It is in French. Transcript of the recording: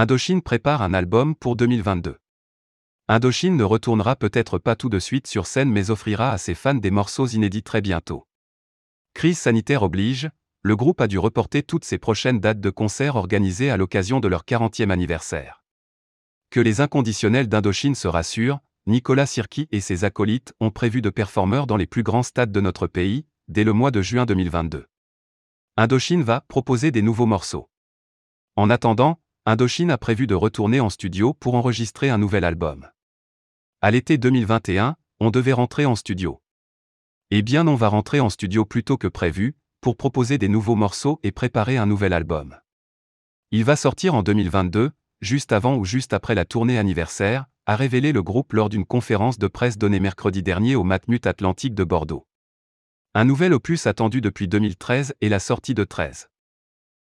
Indochine prépare un album pour 2022. Indochine ne retournera peut-être pas tout de suite sur scène mais offrira à ses fans des morceaux inédits très bientôt. Crise sanitaire oblige, le groupe a dû reporter toutes ses prochaines dates de concerts organisées à l'occasion de leur 40e anniversaire. Que les inconditionnels d'Indochine se rassurent, Nicolas Sirki et ses acolytes ont prévu de performeurs dans les plus grands stades de notre pays, dès le mois de juin 2022. Indochine va proposer des nouveaux morceaux. En attendant, Indochine a prévu de retourner en studio pour enregistrer un nouvel album. À l'été 2021, on devait rentrer en studio. Eh bien on va rentrer en studio plus tôt que prévu, pour proposer des nouveaux morceaux et préparer un nouvel album. Il va sortir en 2022, juste avant ou juste après la tournée anniversaire, a révélé le groupe lors d'une conférence de presse donnée mercredi dernier au Matmut Atlantique de Bordeaux. Un nouvel opus attendu depuis 2013 est la sortie de 13.